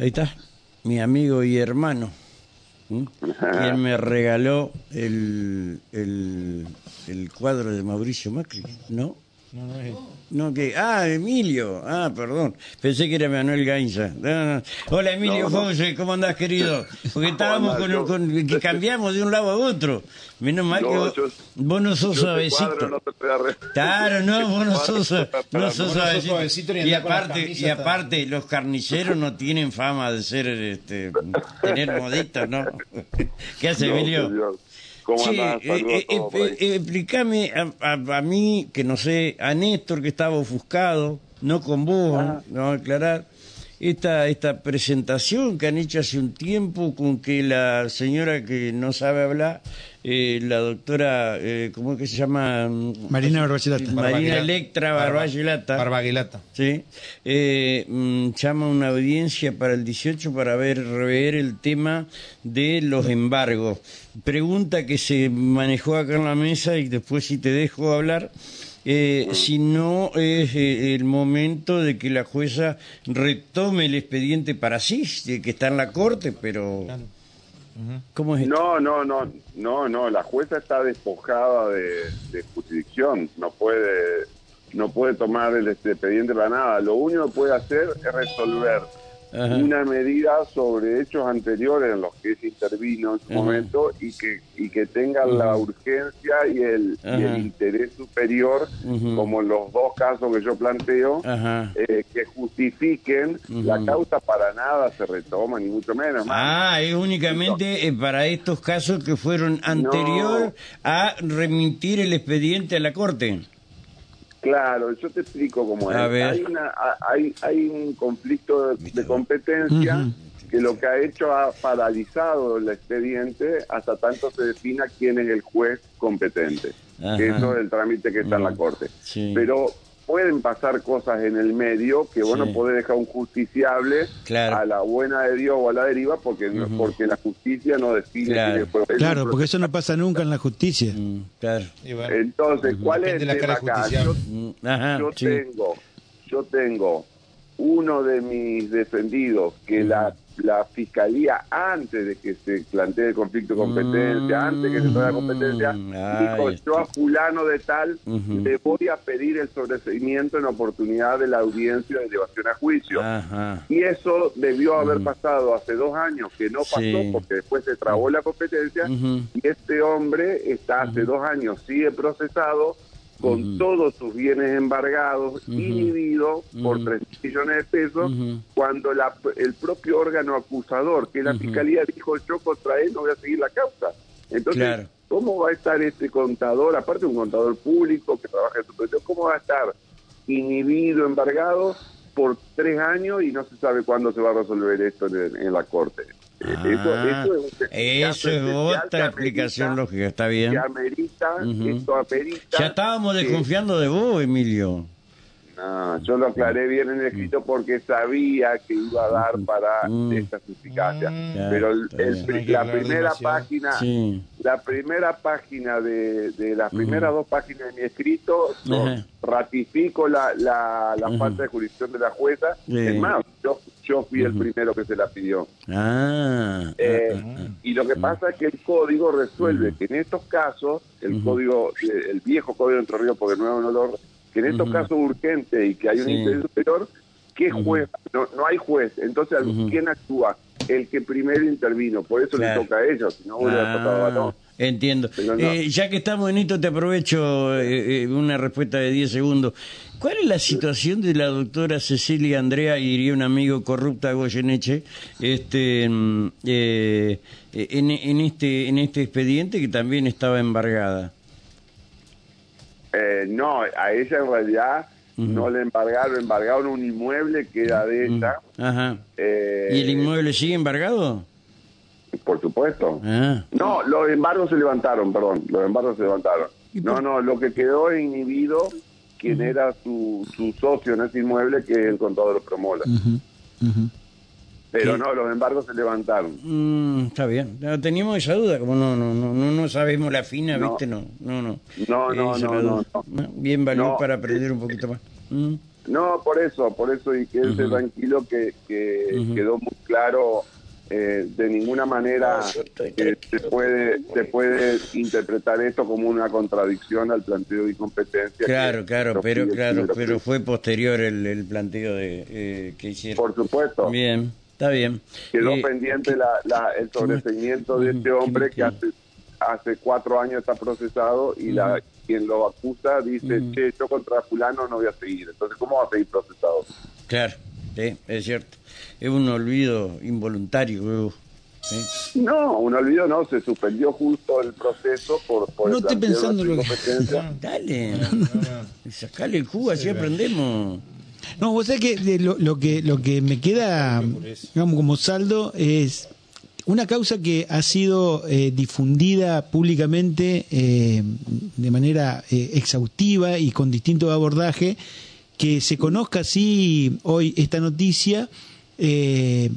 Ahí está, mi amigo y hermano, ¿m? quien me regaló el, el, el cuadro de Mauricio Macri, ¿no? No, no es- No, que. Ah, Emilio. Ah, perdón. Pensé que era Manuel Gainza. No, no. Hola, Emilio No, no. José, ¿cómo andás, querido? Porque estábamos con, yo? con- que cambiamos de un lado a otro. Menos mal que vos, yo- vos no sos suavecito. Claro, no, vos no sos, no sos suavecito. Y aparte, y aparte, los carniceros no tienen fama de ser, este, tener moditos, ¿no? ¿Qué hace, No, Emilio? señor. ¿Cómo Che, andás? Saludos eh, eh, eh, explícame a, a- a mí, que no sé, a Néstor que estaba ofuscado, no con vos, Ah. ¿no? vamos a aclarar, esta, esta presentación que han hecho hace un tiempo con que la señora que no sabe hablar, eh, la doctora, eh, ¿cómo es que se llama? Marina Barbagelata. Marina. Electra Barba- Barbagelata. Barbagelata. Sí, eh, mm, llama a una audiencia para el 18 para ver rever el tema de los embargos. Pregunta que se manejó acá en la mesa y después si te dejo hablar, eh, si no es eh, el momento de que la jueza retome el expediente para sí, que está en la corte, pero Claro. ¿Cómo es esto? No, no, no, no, no, la jueza está despojada de, de jurisdicción, no puede, no puede tomar el este, expediente para nada. Lo único que puede hacer es resolver Ajá. una medida sobre hechos anteriores en los que se intervino en su Ajá. momento y que y que tenga la urgencia y el, y el interés superior, como en los dos casos que yo planteo, eh, que justifiquen la causa para nada se retoma, ni mucho menos. más. Ah, es únicamente eh, para estos casos que fueron anterior a remitir el expediente a la corte. Claro, yo te explico cómo es. Hay, una, hay, hay un conflicto de, competencia que lo que ha hecho ha paralizado el expediente hasta tanto se defina quién es el juez competente. Ajá. Que eso es el trámite que está en la Corte. sí. Pero pueden pasar cosas en el medio que vos Sí. no podés dejar un justiciable Claro. a la buena de Dios o a la deriva porque, no- Ujú. porque la justicia no define Claro. juez. Claro, porque eso no pasa nunca en la justicia. Mm, claro. Bueno, Entonces, ¿cuál es el la tema cara acá? Yo- Mm, Ajá, yo sí. tengo yo tengo uno de mis defendidos que la, la fiscalía antes de que se plantee el conflicto de competencia Mm, antes de que se plantee la competencia ay, dijo está. yo a fulano de tal le voy a pedir el sobreseimiento en oportunidad de la audiencia de elevación a juicio Ajá. y eso debió haber pasado hace dos años que no pasó Sí. porque después se trabó la competencia y este hombre está hace dos años, sigue procesado con todos sus bienes embargados, inhibido por Ujú. 3 millones de pesos, cuando la- el propio órgano acusador, que es la fiscalía, dijo yo contra él no voy a seguir la causa. Entonces, Claro. ¿cómo va a estar este contador, aparte un contador público que trabaja en su proyecto, cómo va a estar inhibido, embargado por tres años y no se sabe cuándo se va a resolver esto en, en la corte? Ah, eso, eso es, un caso Eso es otra explicación lógica, está bien. que amerita, Ujú. esto amerita. Ya estábamos desconfiando de vos, Emilio. No, yo lo aclaré bien en el escrito porque sabía que iba a dar para Mm. esta suficacia. Mm. Pero el- la primera página, Sí. la primera página de, de las primeras dos páginas de mi escrito, yo Ajá. ratifico la, la, la falta de jurisdicción de la jueza. Sí. Es más, yo, yo fui el primero que se la pidió. Ah. Eh, ah, ah, y lo que pasa es que el código resuelve que en estos casos, el código, eh, el viejo código de Entre Ríos, porque el nuevo no lo, que en estos casos urgentes y que hay un interés superior, ¿qué juez? No, no hay juez. Entonces. ¿quién actúa? El que primero intervino. Por eso Claro. le toca a ellos, si no hubiera tocado a Ah, balón. entiendo. No. Eh, ya que estamos en esto, te aprovecho eh, eh, una respuesta de 10 segundos. ¿Cuál es la situación de la doctora Cecilia Andrea, y diría un amigo corrupta Goyeneche, este, mm, eh, en, en este, en este expediente que también estaba embargada? Eh, no, a ella en realidad no le embargaron, embargaron un inmueble que era de ella. Ajá. eh, ¿Y el inmueble sigue embargado? Por supuesto. Ah. No, los embargos se levantaron, perdón, los embargos se levantaron. ¿Y No, no, lo que quedó inhibido, quien era su, su socio en ese inmueble, que es el contador Promola. Pero ¿Qué? no, los embargos se levantaron. Mm, está bien. No, teníamos esa duda, como no, no, no, no, no sabemos la fina, No. ¿viste? No, no, no. No, no, no, no. Bien valió No. para aprender un poquito más. Mm. No, por eso, por eso, y quédese Ujú. tranquilo que, que quedó muy claro. eh, de ninguna manera eh, se puede se puede interpretar esto como una contradicción al planteo de incompetencia. Claro, claro, pero claro, pero fue posterior el, el planteo de eh, que hicieron. Por supuesto. Bien, está bien. quedó Eh, pendiente la, la- el sobreseimiento de este hombre ¿qué que hace, hace cuatro años está procesado y la quien lo acusa dice, che, yo contra fulano no voy a seguir. Entonces, ¿cómo va a seguir procesado? Claro, sí, es cierto. Es un olvido involuntario. ¿sí? No, un olvido no, se suspendió justo el proceso por, por No el estoy pensando lo que-. Dale, sacale el jugo, así aprendemos. No, vos sabés que lo, lo que lo que me queda, digamos, como saldo es una causa que ha sido eh, difundida públicamente eh, de manera eh, exhaustiva y con distinto abordaje, que se conozca así hoy esta noticia. eh,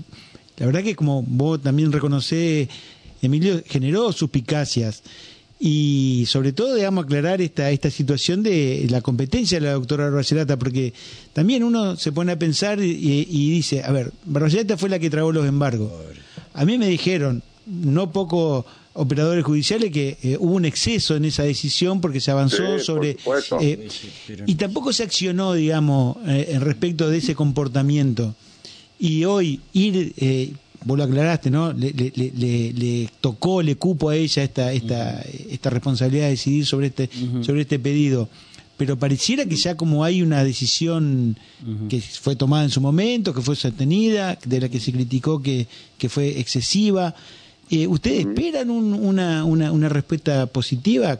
la verdad que como vos también reconocés, Emilio, generó suspicacias. Y sobre todo, digamos, aclarar esta, esta situación de la competencia de la doctora Barcelata, porque también uno se pone a pensar y, y dice, a ver, Barcelata fue la que tragó los embargos. A mí me dijeron, no pocos operadores judiciales, que eh, hubo un exceso en esa decisión porque se avanzó Sí, sobre... eh, y tampoco se accionó, digamos, eh, en respecto de ese comportamiento. Y hoy ir, eh, vos lo aclaraste, ¿no? Le, le- le- le- le tocó, le cupo a ella esta, esta, esta responsabilidad de decidir sobre este, sobre este pedido. Pero pareciera que ya como hay una decisión que fue tomada en su momento, que fue sostenida, de la que se criticó que, que fue excesiva. Eh, ¿Ustedes esperan un- una, una, una respuesta positiva?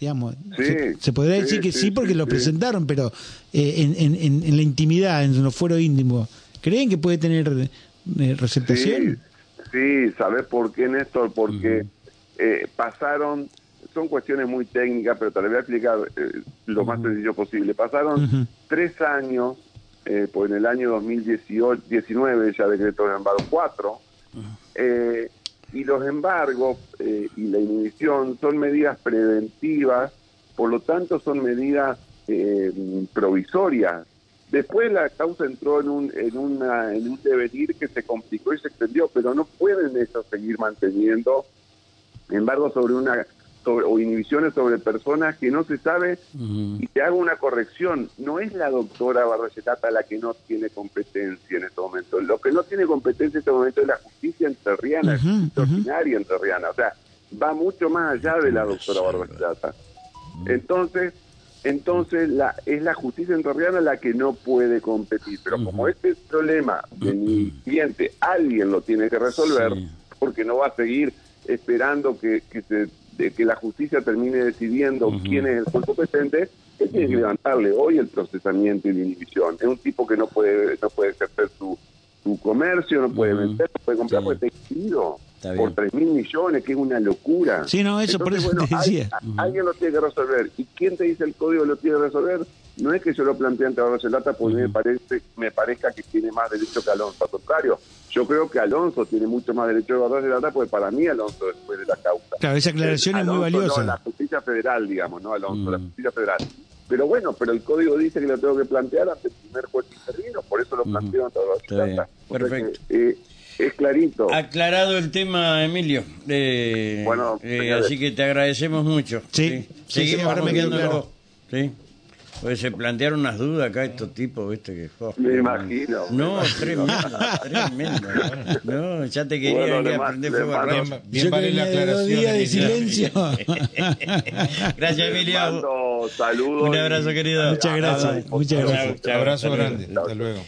Digamos, Sí, se, se podría sí, decir que sí, sí porque sí, lo sí. presentaron, pero eh, en, en, en, en la intimidad, en los fueros íntimos, ¿creen que puede tener eh, receptación? Sí, sí, ¿sabes por qué, Néstor? Porque eh, pasaron, son cuestiones muy técnicas, pero te las voy a explicar eh, lo más sencillo posible. Pasaron tres años, eh, pues en el año 2018, 19 ya decretó el embargo 4, eh, y los embargos eh, y la inhibición son medidas preventivas, por lo tanto son medidas eh, provisorias. Después la causa entró en un, en, una, en un devenir que se complicó y se extendió, pero no pueden ellos seguir manteniendo embargos sobre una sobre, o inhibiciones sobre personas que no se sabe y te hago una corrección, no es la doctora Barrosetata la que no tiene competencia en este momento. Lo que no tiene competencia en este momento es la justicia entrerriana, Ujú, la justicia ordinaria entrerriana. O sea, va mucho más allá de la doctora Barrosetata. Entonces, entonces la, es la justicia entrerriana la que no puede competir. Pero como este problema de mi cliente alguien lo tiene que resolver, Sí. porque no va a seguir esperando que, que se de que la justicia termine decidiendo quién es el juez competente, él tiene que levantarle hoy el procesamiento y la inhibición. Es un tipo que no puede no puede ejercer su, su comercio, no puede vender, no puede comprar Sí. porque Está por bien. 3 mil millones, que es una locura. Sí, no, eso, por eso te hay- decía. alguien lo tiene que resolver. ¿Y quién te dice el código lo tiene que resolver? No es que yo lo plantee ante Barroso Lata porque me, parece, me parezca que tiene más derecho que Alonso. Al contrario, yo creo que Alonso tiene mucho más derecho que Barroso Lata porque para mí Alonso después de la causa. Claro, esa aclaración es muy Alonso, valiosa. No, la justicia federal, digamos, no Alonso, la Mm. justicia federal. Pero bueno, pero el código dice que lo tengo que plantear ante el primer juez que intervino, por eso lo planteo ante bien. Lata. O sea que, Perfecto. eh, es clarito. Aclarado el tema, Emilio. Eh, Bueno, eh, así que te agradecemos mucho. Sí, sí, Seguimos sí, ahora me. Sí. Pues se plantearon unas dudas acá estos tipos, viste que Me imagino. No, tremendo, tremendo. No, ya te quería Bueno, ir le a prender fuego rostro. Bien Yo vale que la venía de dos aclaración. días de Emilio. silencio. Gracias, Emilio. Mando saludos. Un abrazo, y- querido. Muchas gracias, muchas gracias. Chao. Abrazo grande. Hasta luego.